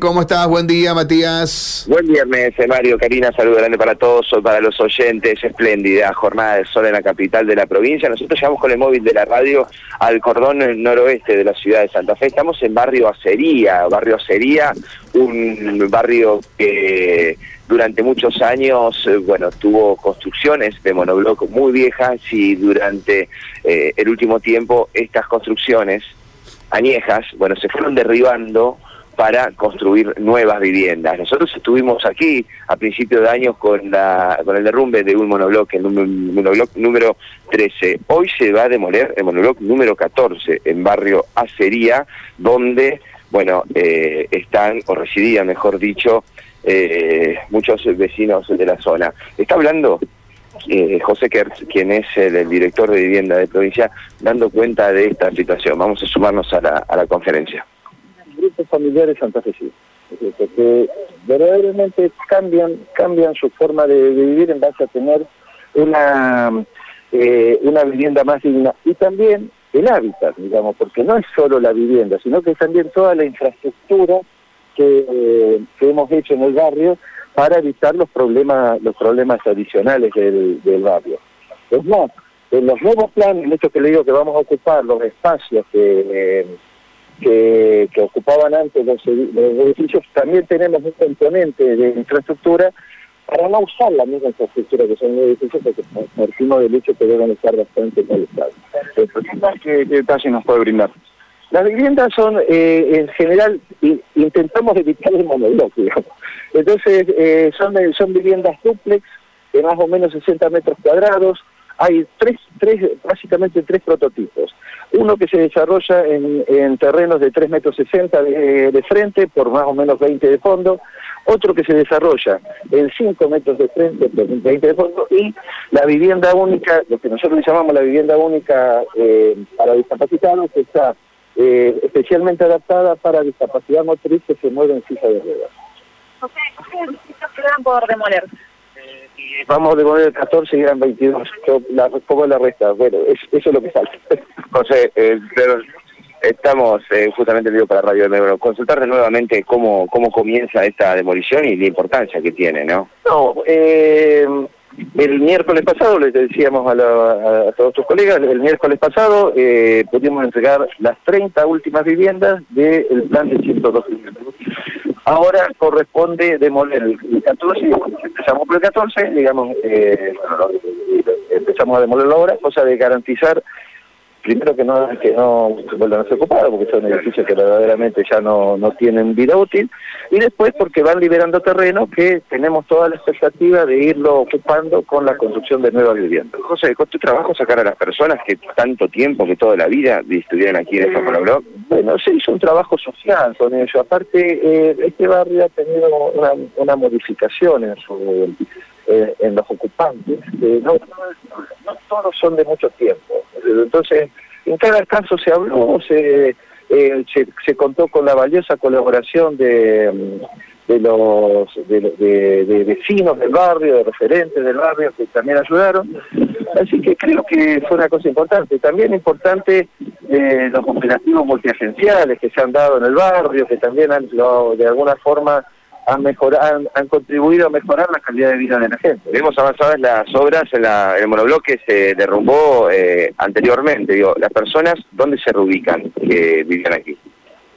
¿cómo estás? Buen día, Matías. Buen viernes, eh, Mario, Karina, saludo grande para todos, para los oyentes, espléndida jornada de sol en la capital de la provincia. Nosotros llegamos con el móvil de la radio al cordón noroeste de la ciudad de Santa Fe. Estamos en barrio Acería, barrio Acería, un barrio que durante muchos años, eh, bueno, tuvo construcciones de monobloc muy viejas y durante eh, el último tiempo estas construcciones añejas, bueno, se fueron derribando para construir nuevas viviendas. Nosotros estuvimos aquí a principios de año con, la, con el derrumbe de un monobloc, el monobloc número 13. Hoy se va a demoler el monobloc número 14 en barrio Acería, donde, bueno, eh, están, o residían, mejor dicho, eh, muchos vecinos de la zona. Está hablando eh, José Kertz, quien es el, director de vivienda de provincia, dando cuenta de esta situación. Vamos a sumarnos a la, a la conferencia. Familiares santafesinos, que verdaderamente cambian, cambian su forma de, vivir en base a tener una, eh, una vivienda más digna y también el hábitat, digamos, porque no es solo la vivienda, sino que también toda la infraestructura que, que hemos hecho en el barrio para evitar los problemas los problemas adicionales del, barrio. Es más, en los nuevos planes, el hecho que le digo que vamos a ocupar los espacios que, que, ocupaban antes los, edificios, también tenemos un componente de infraestructura para no usar la misma infraestructura que son los edificios, porque partimos del hecho que deben estar bastante molestados. ¿Qué detalle nos puede brindar? Las viviendas son, eh, en general, intentamos evitar el monobloque, digamos. Entonces, eh, son, son viviendas duplex de más o menos 60 metros cuadrados. Hay tres, tres, básicamente tres prototipos. Uno que se desarrolla en, terrenos de 3 metros 60 de, frente por más o menos 20 de fondo. Otro que se desarrolla en 5 metros de frente por 20 de fondo. Y la vivienda única, lo que nosotros llamamos la vivienda única eh, para discapacitados, que está eh, especialmente adaptada para discapacidad motriz que se mueve en silla de ruedas. ¿qué edificios quedan por demoler? Eh, vamos a demoler 14 y eran 22. Yo la, pongo la resta. Bueno, eso es lo que falta. José, eh, pero estamos eh, justamente digo para Radio Negro, consultarte nuevamente cómo, cómo comienza esta demolición y la importancia que tiene, ¿no? No, eh, el miércoles pasado, les decíamos a, todos tus colegas, el miércoles pasado eh, pudimos entregar las 30 últimas viviendas del plan de 102 Ahora corresponde demoler el 14, empezamos por el 14, digamos, eh, empezamos a demolerlo ahora, cosa de garantizar primero que no que no vuelvan a ser ocupados porque son edificios que verdaderamente ya no, no tienen vida útil y después porque van liberando terreno que tenemos toda la expectativa de irlo ocupando con la construcción de nuevas viviendas. José, ¿con tu trabajo sacar a las personas que tanto tiempo, que toda la vida estuvieran aquí en este blog? Bueno, se hizo un trabajo social con ellos. Aparte, eh, este barrio ha tenido una, una modificación en su eh, en los ocupantes, no, todos son de mucho tiempo. Entonces, en cada caso se habló, se, eh, se, contó con la valiosa colaboración de, de los de, vecinos del barrio, de referentes del barrio que también ayudaron. Así que creo que fue una cosa importante. También importante eh, los operativos multiagenciales que se han dado en el barrio, que también han, de alguna forma han, mejorado, han, contribuido a mejorar la calidad de vida de la gente. Hemos avanzado en las obras, en, la, el monobloque se derrumbó eh, anteriormente. Digo, ¿las personas dónde se reubican que vivían aquí?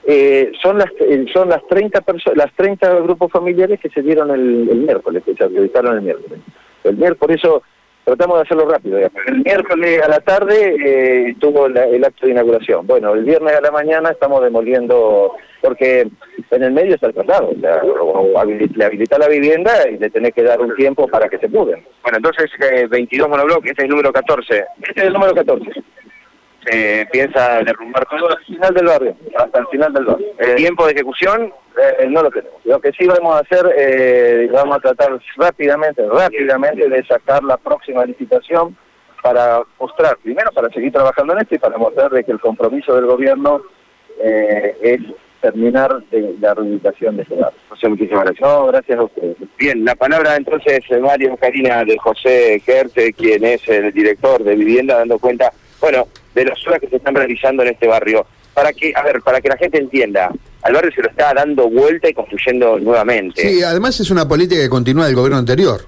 Eh, son las eh, son las 30 las 30 grupos familiares que se dieron el, miércoles, que se acreditaron el miércoles. El miércoles, por eso tratamos de hacerlo rápido. El miércoles a la tarde eh, tuvo el acto de inauguración. Bueno, el viernes a la mañana estamos demoliendo, porque en el medio está el traslado, o sea, le habilita la vivienda y le tenés que dar un tiempo para que se pudren. Bueno, entonces 22 eh, monobloques, este es el número 14. Este es el número 14. Se piensa derrumbar todo hasta el final del barrio, hasta el final del barrio. ¿El tiempo de ejecución? Eh, no lo tenemos. Lo que sí vamos a hacer, eh, vamos a tratar rápidamente, rápidamente de sacar la próxima licitación para mostrar, primero para seguir trabajando en esto y para mostrar de que el compromiso del gobierno eh, es terminar de, la rehabilitación de este barrio. José, muchísimas gracias. No, gracias a ustedes. Bien, la palabra entonces Mario Karina de José Gerte, quien es el director de vivienda, dando cuenta, bueno, de las obras que se están realizando en este barrio. Para que, a ver, para que la gente entienda, al barrio se lo está dando vuelta y construyendo nuevamente. Sí, además es una política que continúa del gobierno anterior.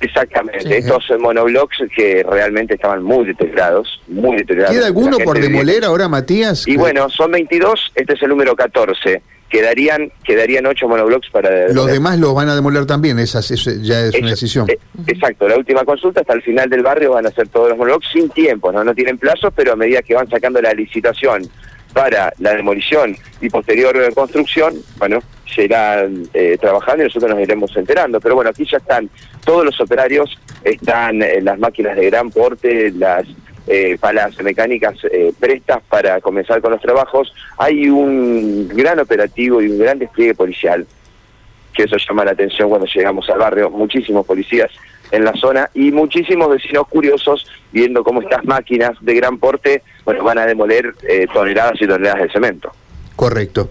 Exactamente, estos monoblocks que realmente estaban muy deteriorados, muy deteriorados. ¿Queda alguno por demoler ahora, Matías? Y bueno, son 22, este es el número 14. Quedarían quedarían 8 monoblocks para... Los demás los van a demoler también, esa, ya es una decisión. Eh, exacto, la última consulta hasta el final del barrio van a ser todos los monoblocks sin tiempo, ¿no? no tienen plazos, pero a medida que van sacando la licitación para la demolición y posterior construcción, bueno, se irán eh, trabajando y nosotros nos iremos enterando. Pero bueno, aquí ya están todos los operarios, están eh, las máquinas de gran porte, las eh, palas mecánicas eh, prestas para comenzar con los trabajos. Hay un gran operativo y un gran despliegue policial, que eso llama la atención cuando llegamos al barrio, muchísimos policías en la zona y muchísimos vecinos curiosos viendo cómo estas máquinas de gran porte bueno van a demoler toneladas y toneladas de cemento. Correcto.